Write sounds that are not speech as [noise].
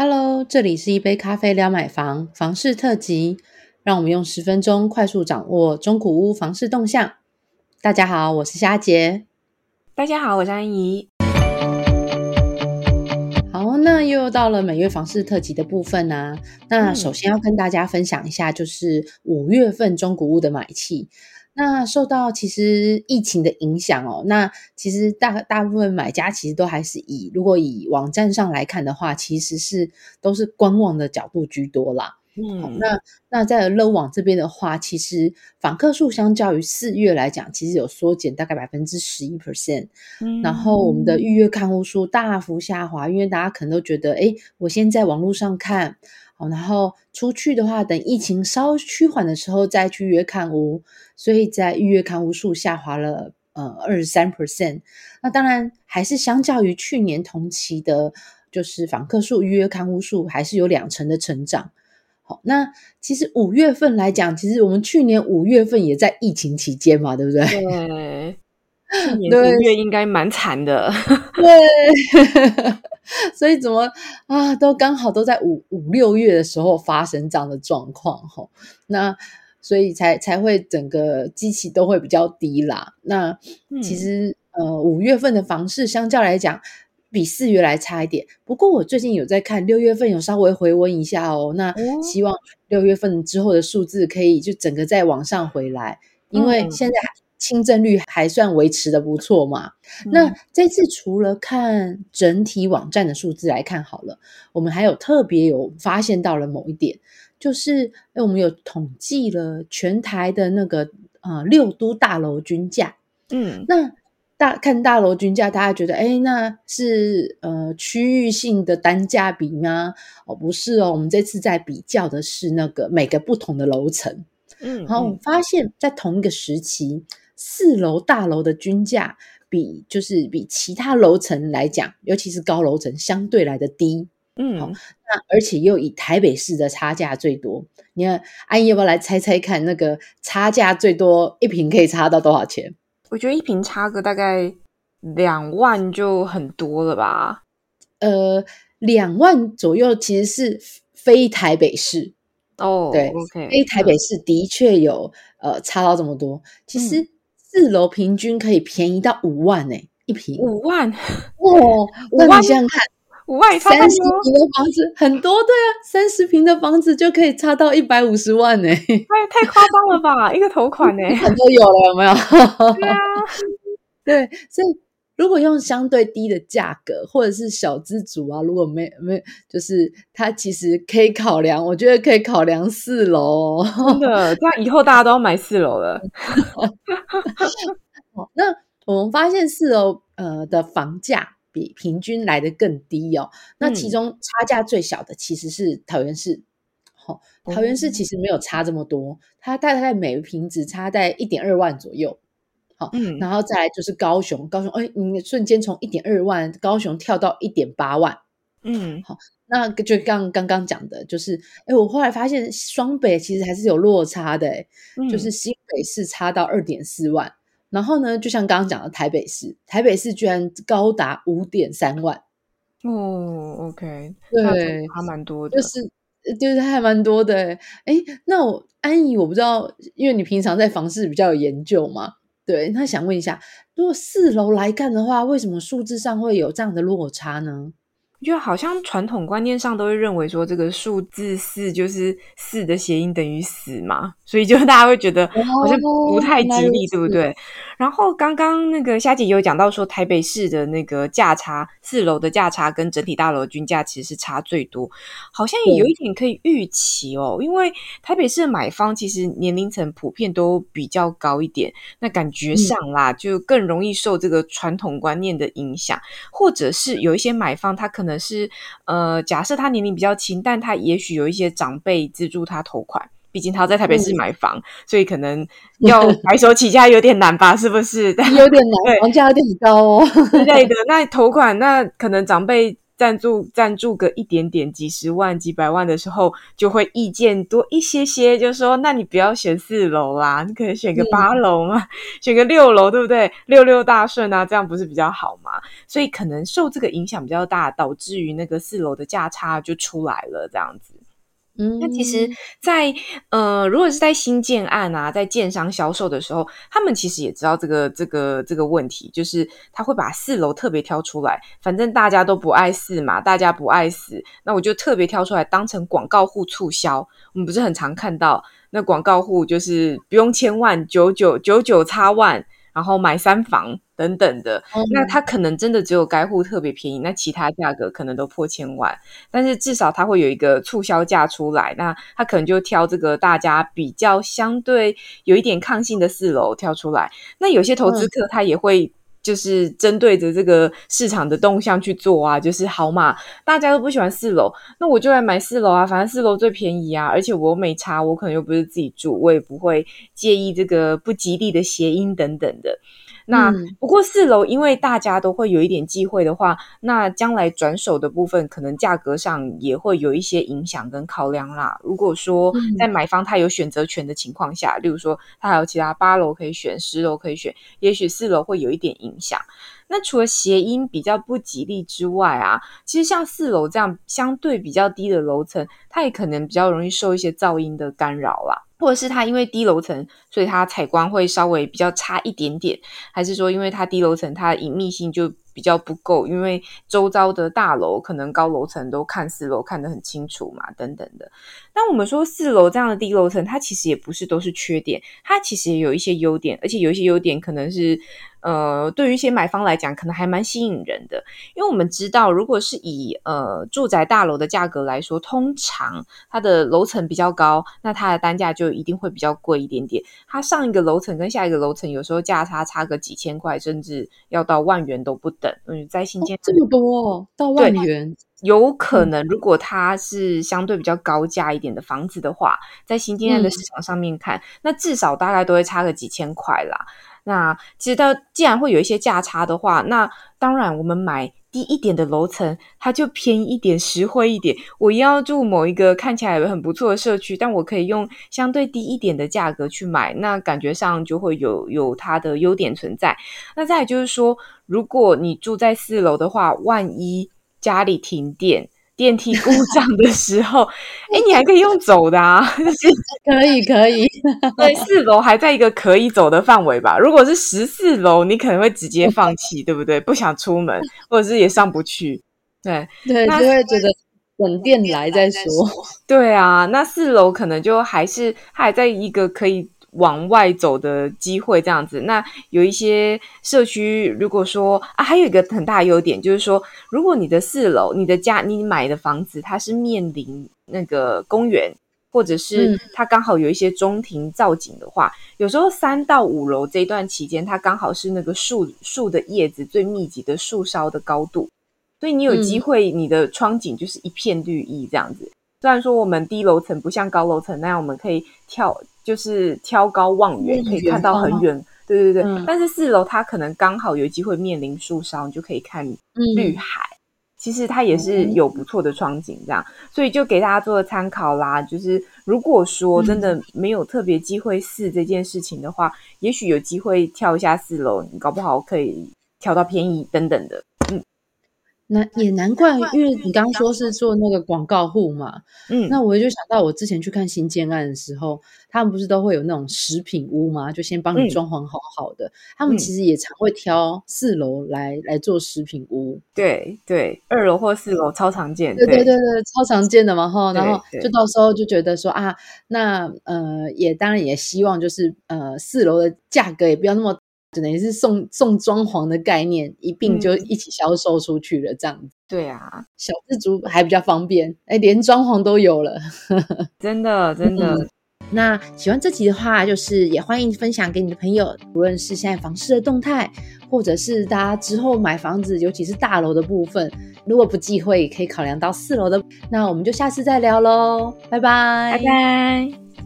Hello，这里是一杯咖啡聊买房房市特辑，让我们用十分钟快速掌握中古屋房市动向。大家好，我是虾杰。大家好，我是安怡。好，那又到了每月房市特辑的部分啊。那首先要跟大家分享一下，就是五月份中古屋的买气。那受到其实疫情的影响哦，那其实大大部分买家其实都还是以如果以网站上来看的话，其实是都是观望的角度居多啦。嗯，那那在乐网这边的话，其实访客数相较于四月来讲，其实有缩减大概百分之十一 percent。嗯，然后我们的预约看屋数大幅下滑，因为大家可能都觉得，哎，我先在网络上看。哦，然后出去的话，等疫情稍趋缓的时候再去约看屋，所以在预约看屋数下滑了呃二十三 percent。那当然还是相较于去年同期的，就是访客数、预约看屋数还是有两成的成长。好，那其实五月份来讲，其实我们去年五月份也在疫情期间嘛，对不对？[laughs] 对，五月应该蛮惨的。[laughs] 对。[laughs] 所以怎么啊，都刚好都在五五六月的时候发生这样的状况哈，那所以才才会整个机器都会比较低啦。那其实呃五月份的房市相较来讲比四月来差一点，不过我最近有在看六月份有稍微回温一下哦，那希望六月份之后的数字可以就整个再往上回来，因为现在。清正率还算维持的不错嘛？那这次除了看整体网站的数字来看好了，我们还有特别有发现到了某一点，就是哎，我们有统计了全台的那个呃六都大楼均价。嗯，那大看大楼均价，大家觉得哎，那是呃区域性的单价比吗？哦，不是哦，我们这次在比较的是那个每个不同的楼层。嗯，然后我们发现，在同一个时期。四楼大楼的均价比就是比其他楼层来讲，尤其是高楼层相对来的低，嗯，好，那而且又以台北市的差价最多。你看，阿姨要不要来猜猜看，那个差价最多一平可以差到多少钱？我觉得一平差个大概两万就很多了吧？呃，两万左右其实是非台北市哦，对非台北市的确有呃差到这么多，其实。四楼平均可以便宜到五万呢，一平五万哦，那你想想看，五万三十平的房子很多对啊，三十平的房子就可以差到一百五十万呢，太太夸张了吧？一个头款呢，[laughs] 很多有了有没有？对啊，[laughs] 对，所以。如果用相对低的价格，或者是小资族啊，如果没没，就是他其实可以考量，我觉得可以考量四楼，真的，这样以后大家都要买四楼了。[laughs] 那我们发现四楼呃的房价比平均来的更低哦，那其中差价最小的其实是桃园市，好，桃园市其实没有差这么多，它大概每平只差在一点二万左右。好，嗯，然后再来就是高雄，高雄，哎，你瞬间从一点二万高雄跳到一点八万，嗯，好，那就刚刚刚讲的，就是，哎，我后来发现双北其实还是有落差的，哎，就是新北市差到二点四万，然后呢，就像刚刚讲的台北市，台北市居然高达五点三万，哦，OK，对，还蛮多的，就是就是还蛮多的，哎，那我安怡，我不知道，因为你平常在房市比较有研究嘛。对，那想问一下，如果四楼来看的话，为什么数字上会有这样的落差呢？就好像传统观念上都会认为说，这个数字四就是四的谐音等于死嘛，所以就 [laughs] 大家会觉得好像不太吉利，对不对？然后刚刚那个夏姐有讲到说，台北市的那个价差，四楼的价差跟整体大楼均价其实是差最多，好像也有一点可以预期哦，因为台北市的买方其实年龄层普遍都比较高一点，那感觉上啦，就更容易受这个传统观念的影响，或者是有一些买方他可能。可能是呃，假设他年龄比较轻，但他也许有一些长辈资助他投款，毕竟他在台北市买房，所以可能 [laughs] 要白手起家有点难吧？是不是？[laughs] 有点难，房价有点高哦之类的。那投款，那可能长辈赞助赞助个一点点，几十万、几百万的时候，就会意见多一些些，就说那你不要选四楼啦，你可以选个八楼嘛，[laughs] 选个六楼，对不对？六六大顺啊，这样不是比较好吗？所以可能受这个影响比较大，导致于那个四楼的价差就出来了，这样子。嗯，那其实，在呃，如果是在新建案啊，在建商销售的时候，他们其实也知道这个这个这个问题，就是他会把四楼特别挑出来，反正大家都不爱四嘛，大家不爱死，那我就特别挑出来当成广告户促销。我们不是很常看到那广告户，就是不用千万九九九九差万。然后买三房等等的，那他可能真的只有该户特别便宜，那其他价格可能都破千万。但是至少他会有一个促销价出来，那他可能就挑这个大家比较相对有一点抗性的四楼挑出来。那有些投资客他也会。就是针对着这个市场的动向去做啊，就是好嘛，大家都不喜欢四楼，那我就来买四楼啊，反正四楼最便宜啊，而且我没查，我可能又不是自己住，我也不会介意这个不吉利的谐音等等的。那不过四楼，因为大家都会有一点忌讳的话，那将来转手的部分可能价格上也会有一些影响跟考量啦。如果说在买方他有选择权的情况下，例如说他还有其他八楼可以选，十楼可以选，也许四楼会有一点影响。那除了谐音比较不吉利之外啊，其实像四楼这样相对比较低的楼层，它也可能比较容易受一些噪音的干扰啦。或者是它因为低楼层，所以它采光会稍微比较差一点点，还是说因为它低楼层，它的隐秘性就比较不够，因为周遭的大楼可能高楼层都看四楼看得很清楚嘛，等等的。那我们说四楼这样的低楼层，它其实也不是都是缺点，它其实也有一些优点，而且有一些优点可能是。呃，对于一些买方来讲，可能还蛮吸引人的，因为我们知道，如果是以呃住宅大楼的价格来说，通常它的楼层比较高，那它的单价就一定会比较贵一点点。它上一个楼层跟下一个楼层有时候价差差个几千块，甚至要到万元都不等。嗯，在新建这么多哦到万元，有可能如果它是相对比较高价一点的房子的话，在新建的市场上面看，那至少大概都会差个几千块啦。那其实到既然会有一些价差的话，那当然我们买低一点的楼层，它就便宜一点、实惠一点。我要住某一个看起来很不错的社区，但我可以用相对低一点的价格去买，那感觉上就会有有它的优点存在。那再就是说，如果你住在四楼的话，万一家里停电。电梯故障的时候，[laughs] 哎，你还可以用走的啊，[laughs] 就是可以 [laughs] 可以。对，四楼还在一个可以走的范围吧。如果是十四楼，你可能会直接放弃，对不对？不想出门，或者是也上不去。对对，就会觉得等电来再说。对啊，那四楼可能就还是还在一个可以。往外走的机会，这样子。那有一些社区，如果说啊，还有一个很大优点，就是说，如果你的四楼、你的家、你买的房子，它是面临那个公园，或者是它刚好有一些中庭造景的话，有时候三到五楼这段期间，它刚好是那个树树的叶子最密集的树梢的高度，所以你有机会，你的窗景就是一片绿意这样子。虽然说我们低楼层不像高楼层那样，我们可以跳。就是挑高望远，可以看到很远。对对对，但是四楼它可能刚好有机会面临树梢，你就可以看绿海。其实它也是有不错的窗景，这样，所以就给大家做个参考啦。就是如果说真的没有特别机会试这件事情的话，也许有机会跳一下四楼，你搞不好可以跳到便宜等等的。那也难怪，因为你刚刚说是做那个广告户嘛，嗯，那我就想到我之前去看新建案的时候，他们不是都会有那种食品屋吗？就先帮你装潢好好的，他们其实也常会挑四楼来来做食品屋，对对，二楼或四楼超常见，对对对对，超常见的嘛哈，然后就到时候就觉得说啊，那呃也当然也希望就是呃四楼的价格也不要那么。只能是送送装潢的概念，一并就一起销售出去了，这样子。对啊，小自足还比较方便，哎，连装潢都有了，[laughs] 真的真的。那喜欢这集的话，就是也欢迎分享给你的朋友，无论是现在房市的动态，或者是大家之后买房子，尤其是大楼的部分，如果不忌讳，可以考量到四楼的。那我们就下次再聊喽，拜拜，拜拜。